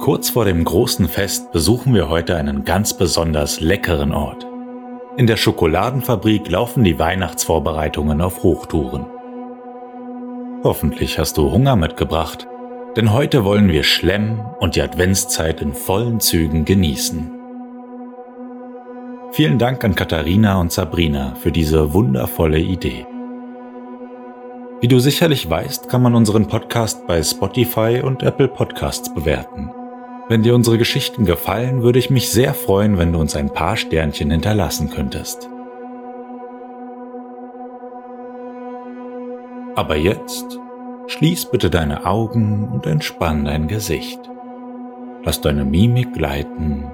Kurz vor dem großen Fest besuchen wir heute einen ganz besonders leckeren Ort. In der Schokoladenfabrik laufen die Weihnachtsvorbereitungen auf Hochtouren. Hoffentlich hast du Hunger mitgebracht, denn heute wollen wir Schlemm und die Adventszeit in vollen Zügen genießen. Vielen Dank an Katharina und Sabrina für diese wundervolle Idee. Wie du sicherlich weißt, kann man unseren Podcast bei Spotify und Apple Podcasts bewerten. Wenn dir unsere Geschichten gefallen, würde ich mich sehr freuen, wenn du uns ein paar Sternchen hinterlassen könntest. Aber jetzt schließ bitte deine Augen und entspann dein Gesicht. Lass deine Mimik gleiten,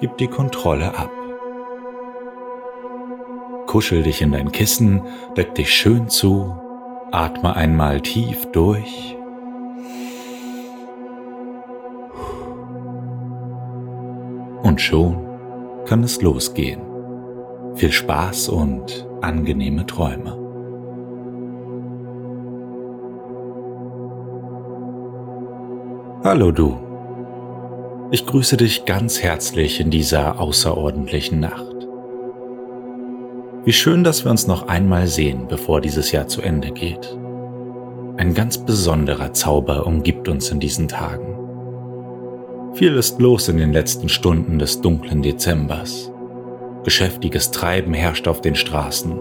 gib die Kontrolle ab. Kuschel dich in dein Kissen, deck dich schön zu, atme einmal tief durch Und schon kann es losgehen. Viel Spaß und angenehme Träume. Hallo du. Ich grüße dich ganz herzlich in dieser außerordentlichen Nacht. Wie schön, dass wir uns noch einmal sehen, bevor dieses Jahr zu Ende geht. Ein ganz besonderer Zauber umgibt uns in diesen Tagen. Viel ist los in den letzten Stunden des dunklen Dezembers. Geschäftiges Treiben herrscht auf den Straßen.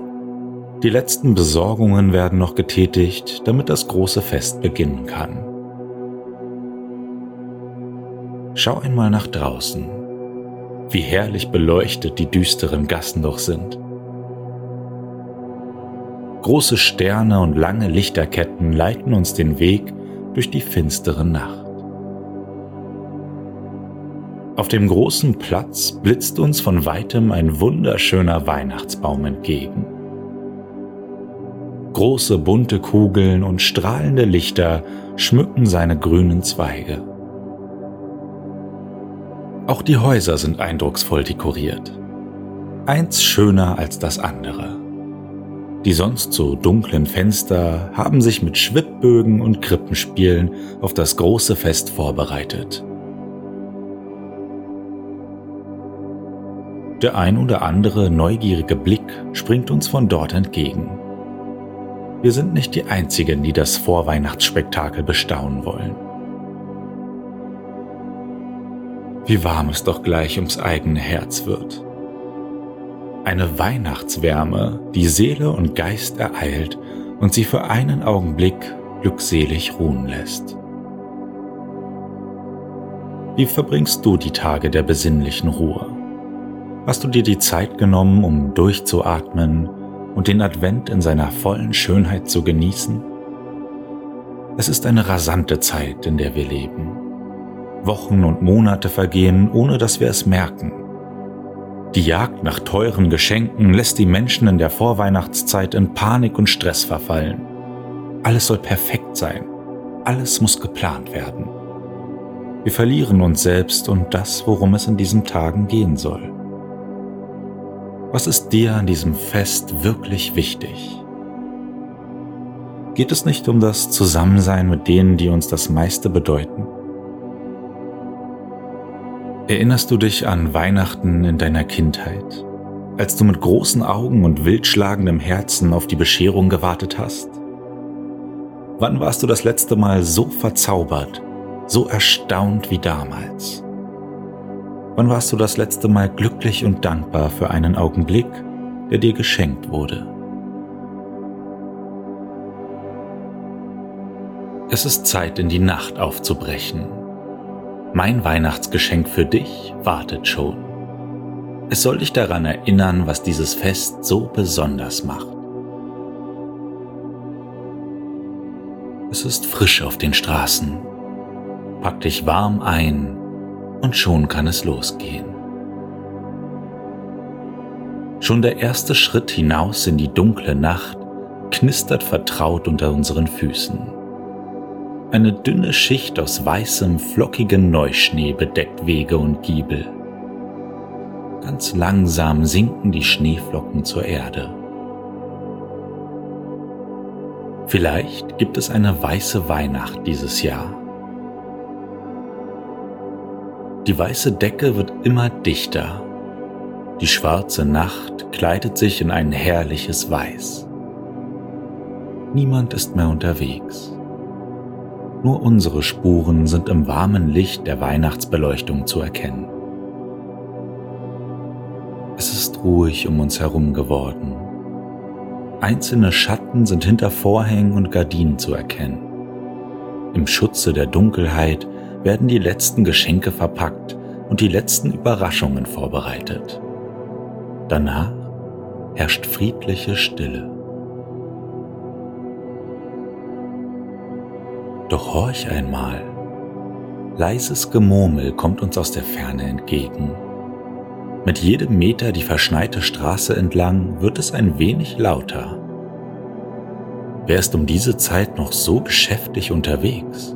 Die letzten Besorgungen werden noch getätigt, damit das große Fest beginnen kann. Schau einmal nach draußen, wie herrlich beleuchtet die düsteren Gassen doch sind. Große Sterne und lange Lichterketten leiten uns den Weg durch die finstere Nacht. Auf dem großen Platz blitzt uns von weitem ein wunderschöner Weihnachtsbaum entgegen. Große bunte Kugeln und strahlende Lichter schmücken seine grünen Zweige. Auch die Häuser sind eindrucksvoll dekoriert. Eins schöner als das andere. Die sonst so dunklen Fenster haben sich mit Schwibbögen und Krippenspielen auf das große Fest vorbereitet. Der ein oder andere neugierige Blick springt uns von dort entgegen. Wir sind nicht die Einzigen, die das Vorweihnachtsspektakel bestaunen wollen. Wie warm es doch gleich ums eigene Herz wird. Eine Weihnachtswärme, die Seele und Geist ereilt und sie für einen Augenblick glückselig ruhen lässt. Wie verbringst du die Tage der besinnlichen Ruhe? Hast du dir die Zeit genommen, um durchzuatmen und den Advent in seiner vollen Schönheit zu genießen? Es ist eine rasante Zeit, in der wir leben. Wochen und Monate vergehen, ohne dass wir es merken. Die Jagd nach teuren Geschenken lässt die Menschen in der Vorweihnachtszeit in Panik und Stress verfallen. Alles soll perfekt sein. Alles muss geplant werden. Wir verlieren uns selbst und das, worum es in diesen Tagen gehen soll. Was ist dir an diesem Fest wirklich wichtig? Geht es nicht um das Zusammensein mit denen, die uns das meiste bedeuten? Erinnerst du dich an Weihnachten in deiner Kindheit, als du mit großen Augen und wildschlagendem Herzen auf die Bescherung gewartet hast? Wann warst du das letzte Mal so verzaubert, so erstaunt wie damals? Wann warst du das letzte Mal glücklich und dankbar für einen Augenblick, der dir geschenkt wurde? Es ist Zeit, in die Nacht aufzubrechen. Mein Weihnachtsgeschenk für dich wartet schon. Es soll dich daran erinnern, was dieses Fest so besonders macht. Es ist frisch auf den Straßen. Pack dich warm ein Und schon kann es losgehen. Schon der erste Schritt hinaus in die dunkle Nacht knistert vertraut unter unseren Füßen. Eine dünne Schicht aus weißem, flockigem Neuschnee bedeckt Wege und Giebel. Ganz langsam sinken die Schneeflocken zur Erde. Vielleicht gibt es eine weiße Weihnacht dieses Jahr. Die weiße Decke wird immer dichter. Die schwarze Nacht kleidet sich in ein herrliches Weiß. Niemand ist mehr unterwegs. Nur unsere Spuren sind im warmen Licht der Weihnachtsbeleuchtung zu erkennen. Es ist ruhig um uns herum geworden. Einzelne Schatten sind hinter Vorhängen und Gardinen zu erkennen. Im Schutze der Dunkelheit werden die letzten Geschenke verpackt und die letzten Überraschungen vorbereitet. Danach herrscht friedliche Stille. Doch horch einmal. Leises Gemurmel kommt uns aus der Ferne entgegen. Mit jedem Meter die verschneite Straße entlang wird es ein wenig lauter. Wer ist um diese Zeit noch so geschäftig unterwegs?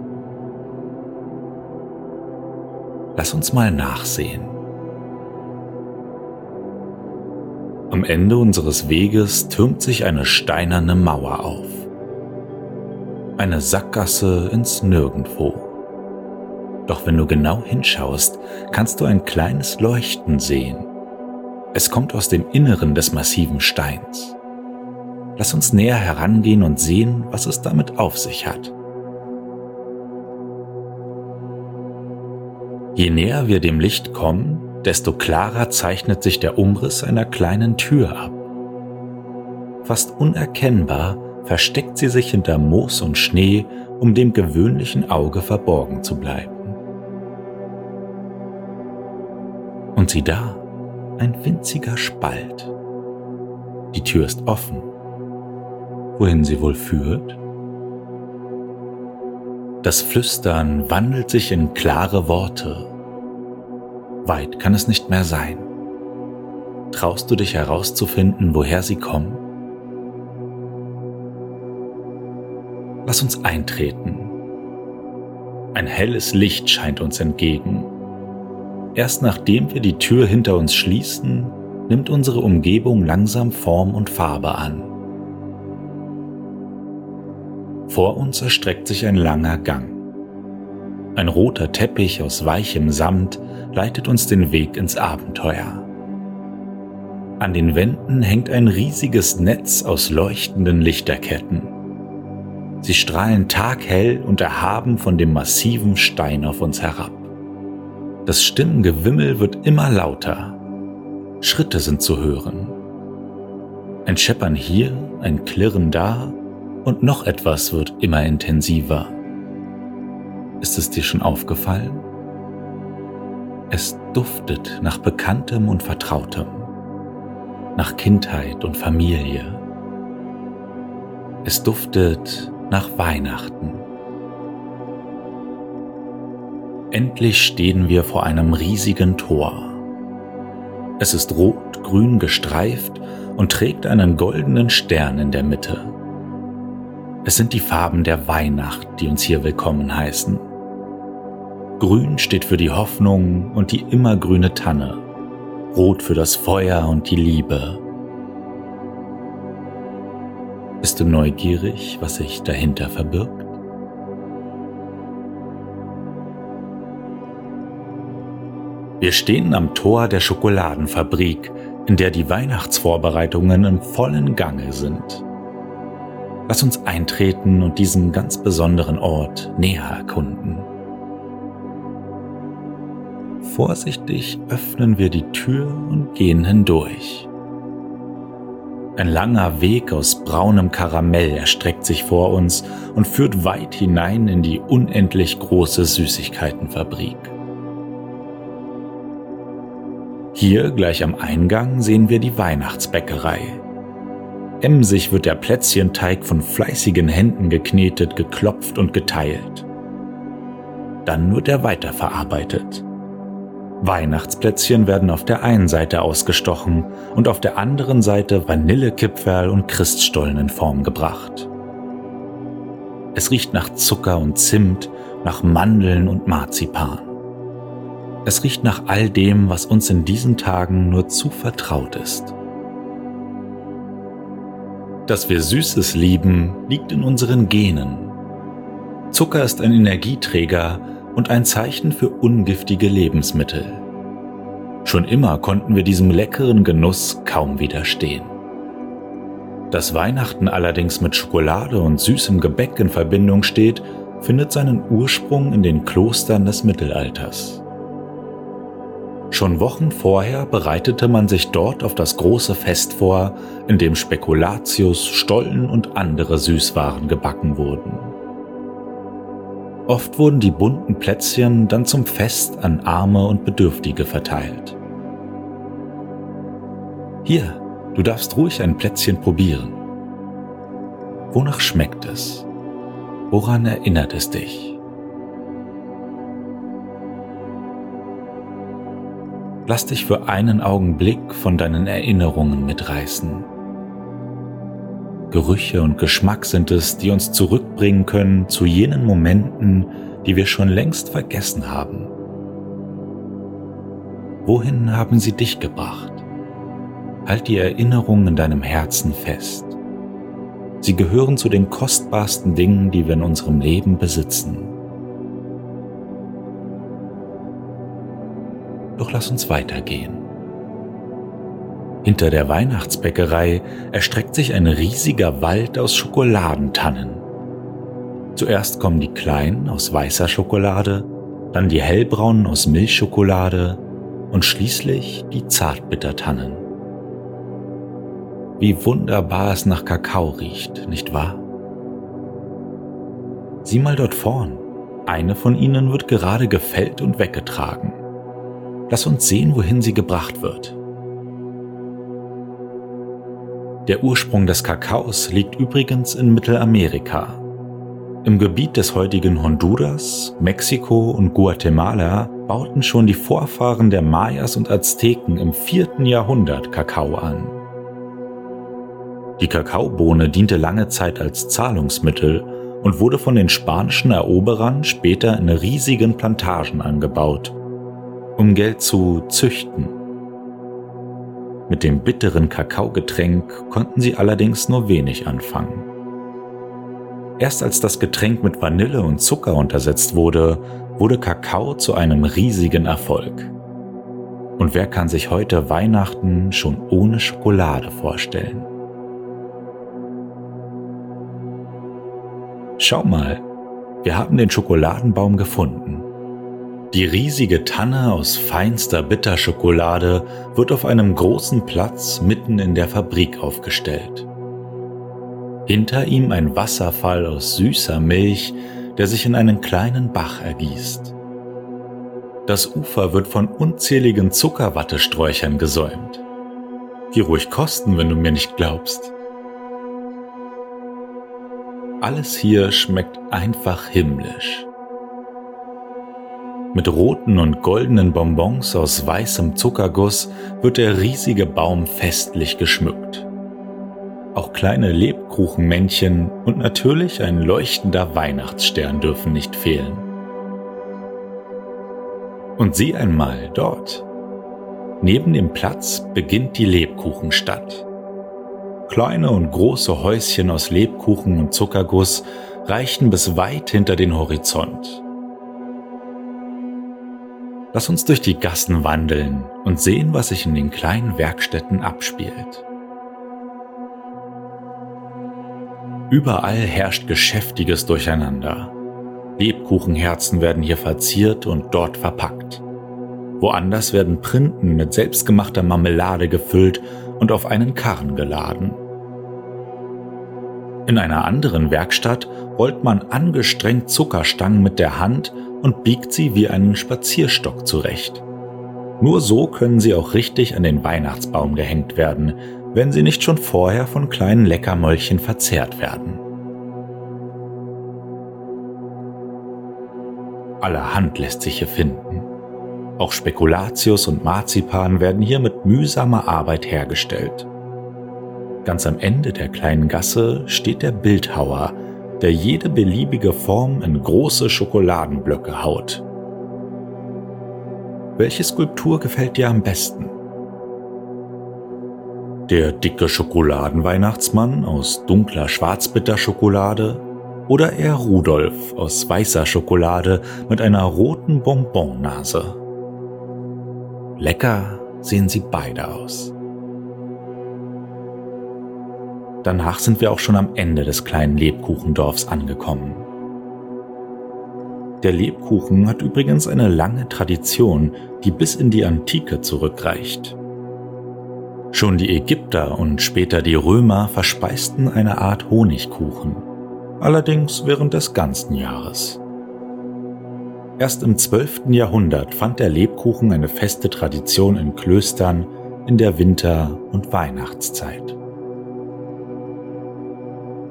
Lass uns mal nachsehen. Am Ende unseres Weges türmt sich eine steinerne Mauer auf. Eine Sackgasse ins Nirgendwo. Doch wenn du genau hinschaust, kannst du ein kleines Leuchten sehen. Es kommt aus dem Inneren des massiven Steins. Lass uns näher herangehen und sehen, was es damit auf sich hat. Je näher wir dem Licht kommen, desto klarer zeichnet sich der Umriss einer kleinen Tür ab. Fast unerkennbar versteckt sie sich hinter Moos und Schnee, um dem gewöhnlichen Auge verborgen zu bleiben. Und sieh da, ein winziger Spalt. Die Tür ist offen. Wohin sie wohl führt? Das Flüstern wandelt sich in klare Worte. Weit kann es nicht mehr sein. Traust du dich herauszufinden, woher sie kommen? Lass uns eintreten. Ein helles Licht scheint uns entgegen Erst nachdem wir die Tür hinter uns schließen, nimmt unsere Umgebung langsam Form und Farbe an. Vor uns erstreckt sich ein langer Gang. Ein roter Teppich aus weichem Samt leitet uns den Weg ins Abenteuer. An den Wänden hängt ein riesiges Netz aus leuchtenden Lichterketten. Sie strahlen taghell und erhaben von dem massiven Stein auf uns herab. Das Stimmengewimmel wird immer lauter. Schritte sind zu hören. Ein Scheppern hier, ein Klirren da und noch etwas wird immer intensiver. Ist es dir schon aufgefallen? Es duftet nach Bekanntem und Vertrautem, nach Kindheit und Familie. Es duftet nach Weihnachten. Endlich stehen wir vor einem riesigen Tor. Es ist rot-grün gestreift und trägt einen goldenen Stern in der Mitte. Es sind die Farben der Weihnacht, die uns hier willkommen heißen. Grün steht für die Hoffnung und die immergrüne Tanne, Rot für das Feuer und die Liebe. Bist du neugierig, was sich dahinter verbirgt? Wir stehen am Tor der Schokoladenfabrik, in der die Weihnachtsvorbereitungen im vollen Gange sind. Lass uns eintreten und diesen ganz besonderen Ort näher erkunden. Vorsichtig öffnen wir die Tür und gehen hindurch. Ein langer Weg aus braunem Karamell erstreckt sich vor uns und führt weit hinein in die unendlich große Süßigkeitenfabrik. Hier gleich am Eingang sehen wir die Weihnachtsbäckerei. Emsig wird der Plätzchenteig von fleißigen Händen geknetet, geklopft und geteilt. Dann wird er weiterverarbeitet. Weihnachtsplätzchen werden auf der einen Seite ausgestochen und auf der anderen Seite Vanillekipferl und Christstollen in Form gebracht. Es riecht nach Zucker und Zimt, nach Mandeln und Marzipan. Es riecht nach all dem, was uns in diesen Tagen nur zu vertraut ist. Dass wir Süßes lieben, liegt in unseren Genen. Zucker ist ein Energieträger und ein Zeichen für ungiftige Lebensmittel. Schon immer konnten wir diesem leckeren Genuss kaum widerstehen. Dass Weihnachten allerdings mit Schokolade und süßem Gebäck in Verbindung steht, findet seinen Ursprung in den Klostern des Mittelalters. Schon Wochen vorher bereitete man sich dort auf das große Fest vor, in dem Spekulatius, Stollen und andere Süßwaren gebacken wurden. Oft wurden die bunten Plätzchen dann zum Fest an Arme und Bedürftige verteilt. Hier, du darfst ruhig ein Plätzchen probieren. Wonach schmeckt es? Woran erinnert es dich? Lass dich für einen Augenblick von deinen Erinnerungen mitreißen. Gerüche und Geschmack sind es, die uns zurückbringen können zu jenen Momenten, die wir schon längst vergessen haben. Wohin haben sie dich gebracht? Halt die Erinnerungen in deinem Herzen fest. Sie gehören zu den kostbarsten Dingen, die wir in unserem Leben besitzen. Doch lass uns weitergehen. Hinter der Weihnachtsbäckerei erstreckt sich ein riesiger Wald aus Schokoladentannen. Zuerst kommen die kleinen aus weißer Schokolade, dann die hellbraunen aus Milchschokolade und schließlich die Zartbittertannen. Wie wunderbar es nach Kakao riecht, nicht wahr? Sieh mal dort vorn. Eine von ihnen wird gerade gefällt und weggetragen. Lass uns sehen, wohin sie gebracht wird. Der Ursprung des Kakaos liegt übrigens in Mittelamerika. Im Gebiet des heutigen Honduras, Mexiko und Guatemala bauten schon die Vorfahren der Mayas und Azteken im vierten Jahrhundert Kakao an. Die Kakaobohne diente lange Zeit als Zahlungsmittel und wurde von den spanischen Eroberern später in riesigen Plantagen angebaut um Geld zu züchten. Mit dem bitteren Kakaogetränk konnten sie allerdings nur wenig anfangen. Erst als das Getränk mit Vanille und Zucker untersetzt wurde, wurde Kakao zu einem riesigen Erfolg. Und wer kann sich heute Weihnachten schon ohne Schokolade vorstellen? Schau mal, wir haben den Schokoladenbaum gefunden. Die riesige Tanne aus feinster Bitterschokolade wird auf einem großen Platz mitten in der Fabrik aufgestellt. Hinter ihm ein Wasserfall aus süßer Milch, der sich in einen kleinen Bach ergießt. Das Ufer wird von unzähligen Zuckerwattesträuchern gesäumt. Geh ruhig kosten, wenn du mir nicht glaubst. Alles hier schmeckt einfach himmlisch. Mit roten und goldenen Bonbons aus weißem Zuckerguss wird der riesige Baum festlich geschmückt. Auch kleine Lebkuchenmännchen und natürlich ein leuchtender Weihnachtsstern dürfen nicht fehlen. Und sieh einmal dort. Neben dem Platz beginnt die Lebkuchenstadt. Kleine und große Häuschen aus Lebkuchen und Zuckerguss reichen bis weit hinter den Horizont. Lass uns durch die Gassen wandeln und sehen, was sich in den kleinen Werkstätten abspielt. Überall herrscht geschäftiges Durcheinander. Lebkuchenherzen werden hier verziert und dort verpackt. Woanders werden Printen mit selbstgemachter Marmelade gefüllt und auf einen Karren geladen. In einer anderen Werkstatt rollt man angestrengt Zuckerstangen mit der Hand und biegt sie wie einen Spazierstock zurecht. Nur so können sie auch richtig an den Weihnachtsbaum gehängt werden, wenn sie nicht schon vorher von kleinen Leckermäulchen verzehrt werden. Allerhand lässt sich hier finden. Auch Spekulatius und Marzipan werden hier mit mühsamer Arbeit hergestellt. Ganz am Ende der kleinen Gasse steht der Bildhauer, der jede beliebige Form in große Schokoladenblöcke haut. Welche Skulptur gefällt dir am besten? Der dicke Schokoladenweihnachtsmann aus dunkler Schwarzbitterschokolade oder eher Rudolf aus weißer Schokolade mit einer roten Bonbonnase? Lecker sehen sie beide aus. Danach sind wir auch schon am Ende des kleinen Lebkuchendorfs angekommen. Der Lebkuchen hat übrigens eine lange Tradition, die bis in die Antike zurückreicht. Schon die Ägypter und später die Römer verspeisten eine Art Honigkuchen, allerdings während des ganzen Jahres. Erst im 12. Jahrhundert fand der Lebkuchen eine feste Tradition in Klöstern in der Winter- und Weihnachtszeit.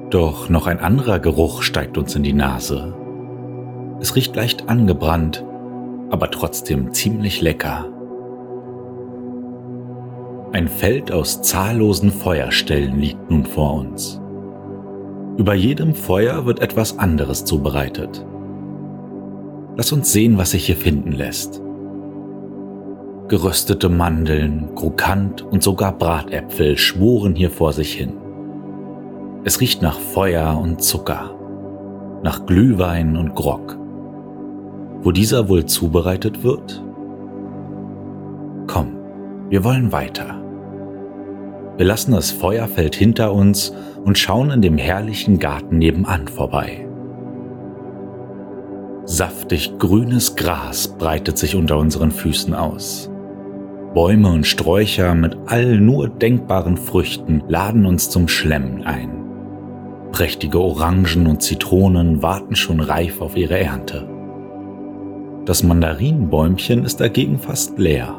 Doch noch ein anderer Geruch steigt uns in die Nase. Es riecht leicht angebrannt, aber trotzdem ziemlich lecker. Ein Feld aus zahllosen Feuerstellen liegt nun vor uns. Über jedem Feuer wird etwas anderes zubereitet. Lass uns sehen, was sich hier finden lässt. Geröstete Mandeln, Krokant und sogar Bratäpfel schmoren hier vor sich hin. Es riecht nach Feuer und Zucker, nach Glühwein und Grog. Wo dieser wohl zubereitet wird? Komm, wir wollen weiter. Wir lassen das Feuerfeld hinter uns und schauen in dem herrlichen Garten nebenan vorbei. Saftig grünes Gras breitet sich unter unseren Füßen aus. Bäume und Sträucher mit all nur denkbaren Früchten laden uns zum Schlemmen ein. Prächtige Orangen und Zitronen warten schon reif auf ihre Ernte. Das Mandarinenbäumchen ist dagegen fast leer.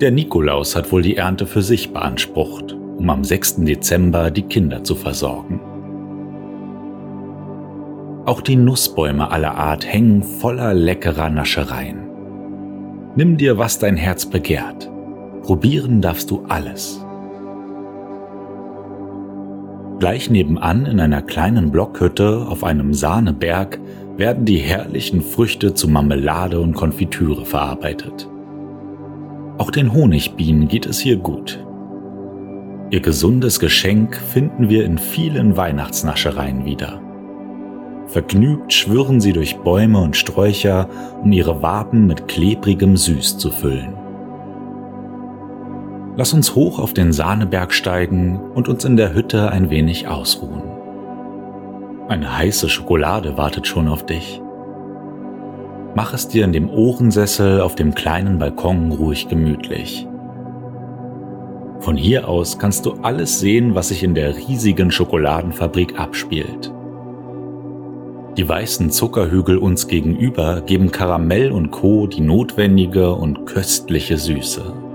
Der Nikolaus hat wohl die Ernte für sich beansprucht, um am 6. Dezember die Kinder zu versorgen. Auch die Nussbäume aller Art hängen voller leckerer Naschereien. Nimm dir, was dein Herz begehrt. Probieren darfst du alles. Gleich nebenan in einer kleinen Blockhütte auf einem Sahneberg werden die herrlichen Früchte zu Marmelade und Konfitüre verarbeitet. Auch den Honigbienen geht es hier gut. Ihr gesundes Geschenk finden wir in vielen Weihnachtsnaschereien wieder. Vergnügt schwirren sie durch Bäume und Sträucher, um ihre Waben mit klebrigem Süß zu füllen. Lass uns hoch auf den Sahneberg steigen und uns in der Hütte ein wenig ausruhen. Eine heiße Schokolade wartet schon auf dich. Mach es dir in dem Ohrensessel auf dem kleinen Balkon ruhig gemütlich. Von hier aus kannst du alles sehen, was sich in der riesigen Schokoladenfabrik abspielt. Die weißen Zuckerhügel uns gegenüber geben Karamell und Co. die notwendige und köstliche Süße.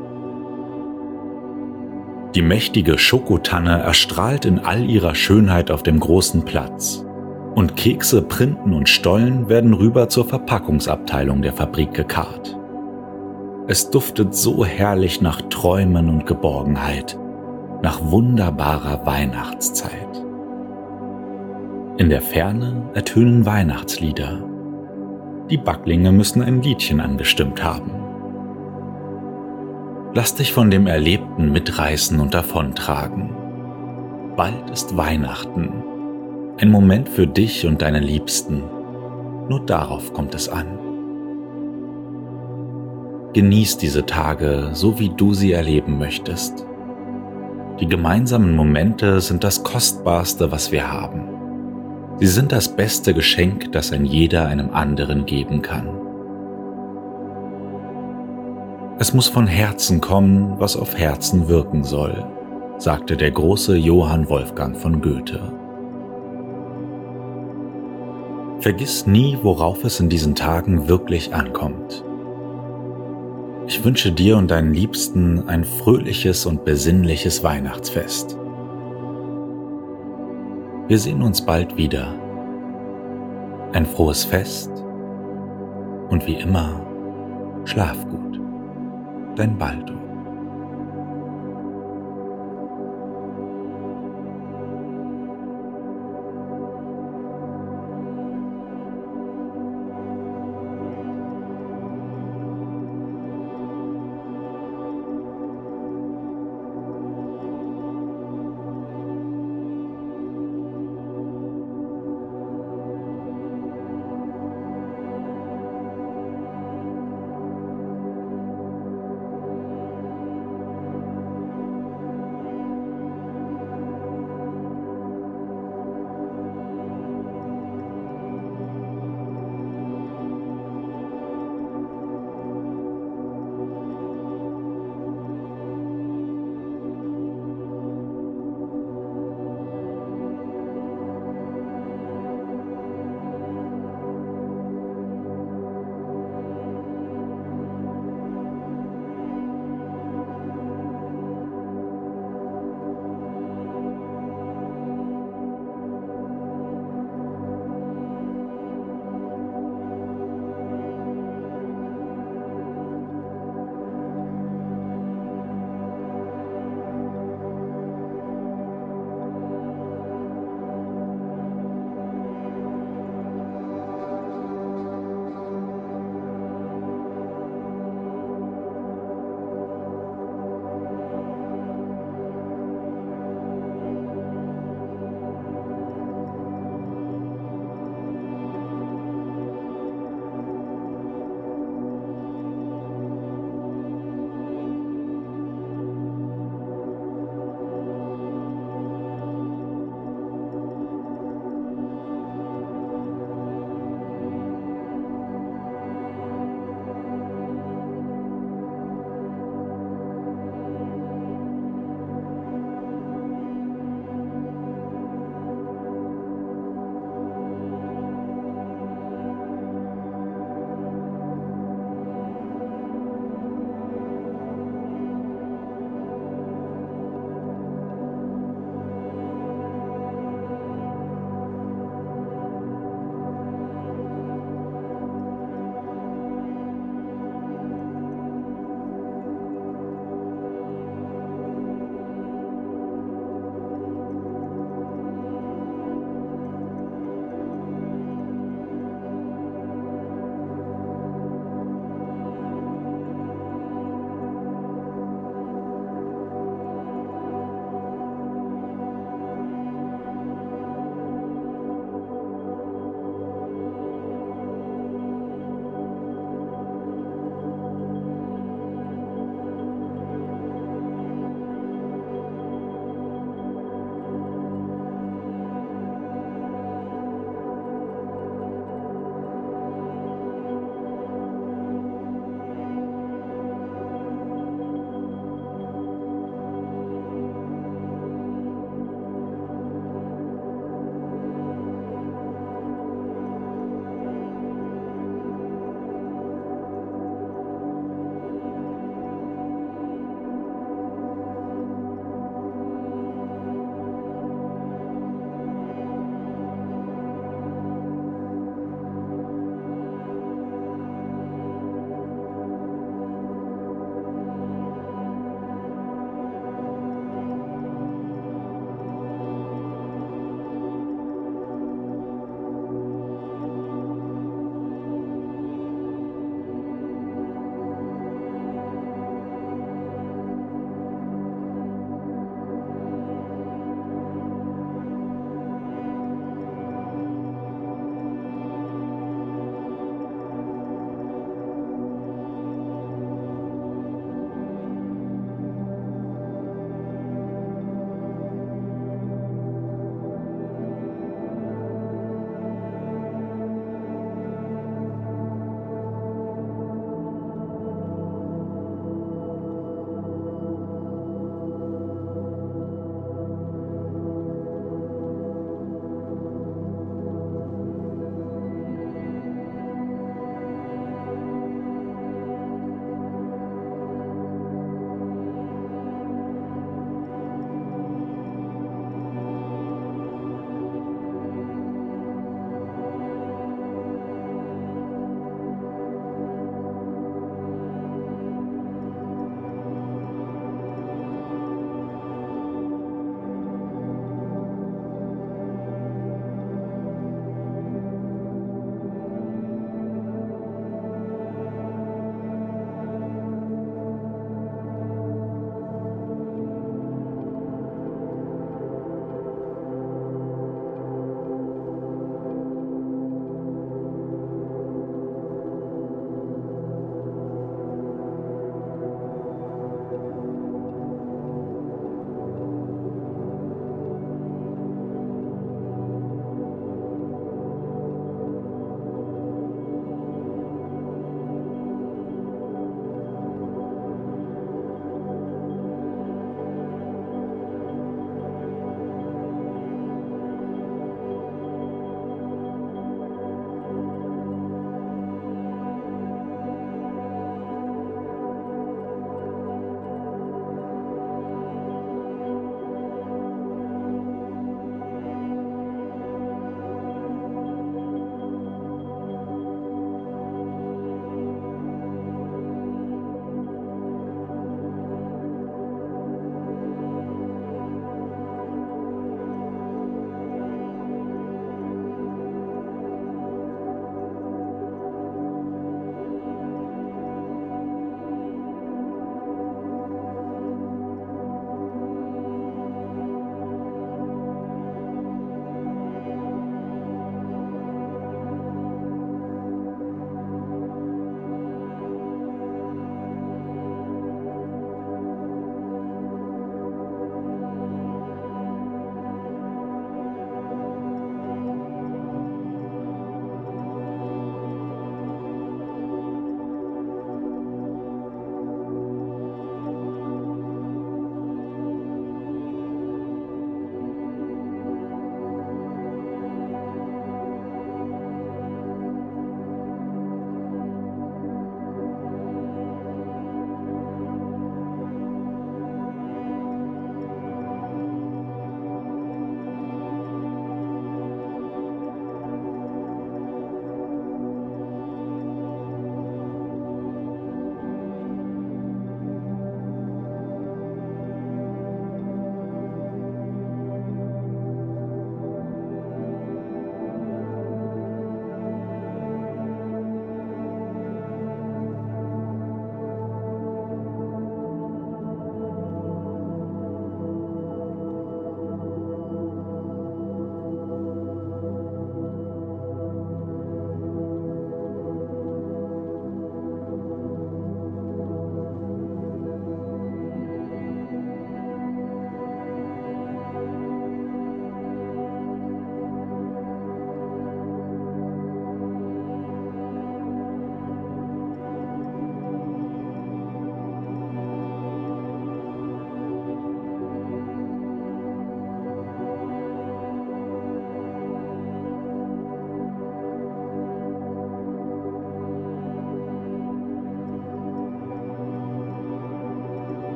Die mächtige Schokotanne erstrahlt in all ihrer Schönheit auf dem großen Platz. Und Kekse, Printen und Stollen werden rüber zur Verpackungsabteilung der Fabrik gekarrt. Es duftet so herrlich nach Träumen und Geborgenheit, nach wunderbarer Weihnachtszeit. In der Ferne ertönen Weihnachtslieder. Die Backlinge müssen ein Liedchen angestimmt haben. Lass dich von dem Erlebten mitreißen und davontragen. Bald ist Weihnachten. Ein Moment für dich und deine Liebsten. Nur darauf kommt es an. Genieß diese Tage, so wie du sie erleben möchtest. Die gemeinsamen Momente sind das Kostbarste, was wir haben. Sie sind das beste Geschenk, das ein jeder einem anderen geben kann. Es muss von Herzen kommen, was auf Herzen wirken soll, sagte der große Johann Wolfgang von Goethe. Vergiss nie, worauf es in diesen Tagen wirklich ankommt. Ich wünsche dir und deinen Liebsten ein fröhliches und besinnliches Weihnachtsfest. Wir sehen uns bald wieder. Ein frohes Fest und wie immer Schlaf gut. Dein Baldo.